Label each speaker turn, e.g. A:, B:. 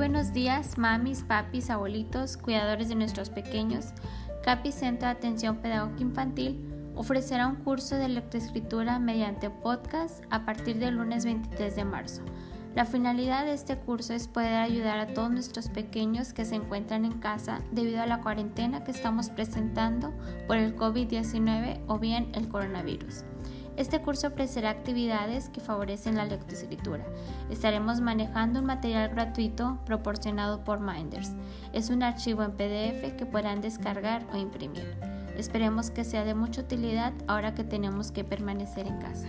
A: buenos días, mamis, papis, abuelitos, cuidadores de nuestros pequeños. CAPI Centro de Atención Pedagógica Infantil ofrecerá un curso de lectoescritura mediante podcast a partir del lunes 23 de marzo. La finalidad de este curso es poder ayudar a todos nuestros pequeños que se encuentran en casa debido a la cuarentena que estamos presentando por el COVID-19 o bien el coronavirus. Este curso ofrecerá actividades que favorecen la lectoescritura. Estaremos manejando un material gratuito proporcionado por Minders. Es un archivo en PDF que podrán descargar o imprimir. Esperemos que sea de mucha utilidad ahora que tenemos que permanecer en casa.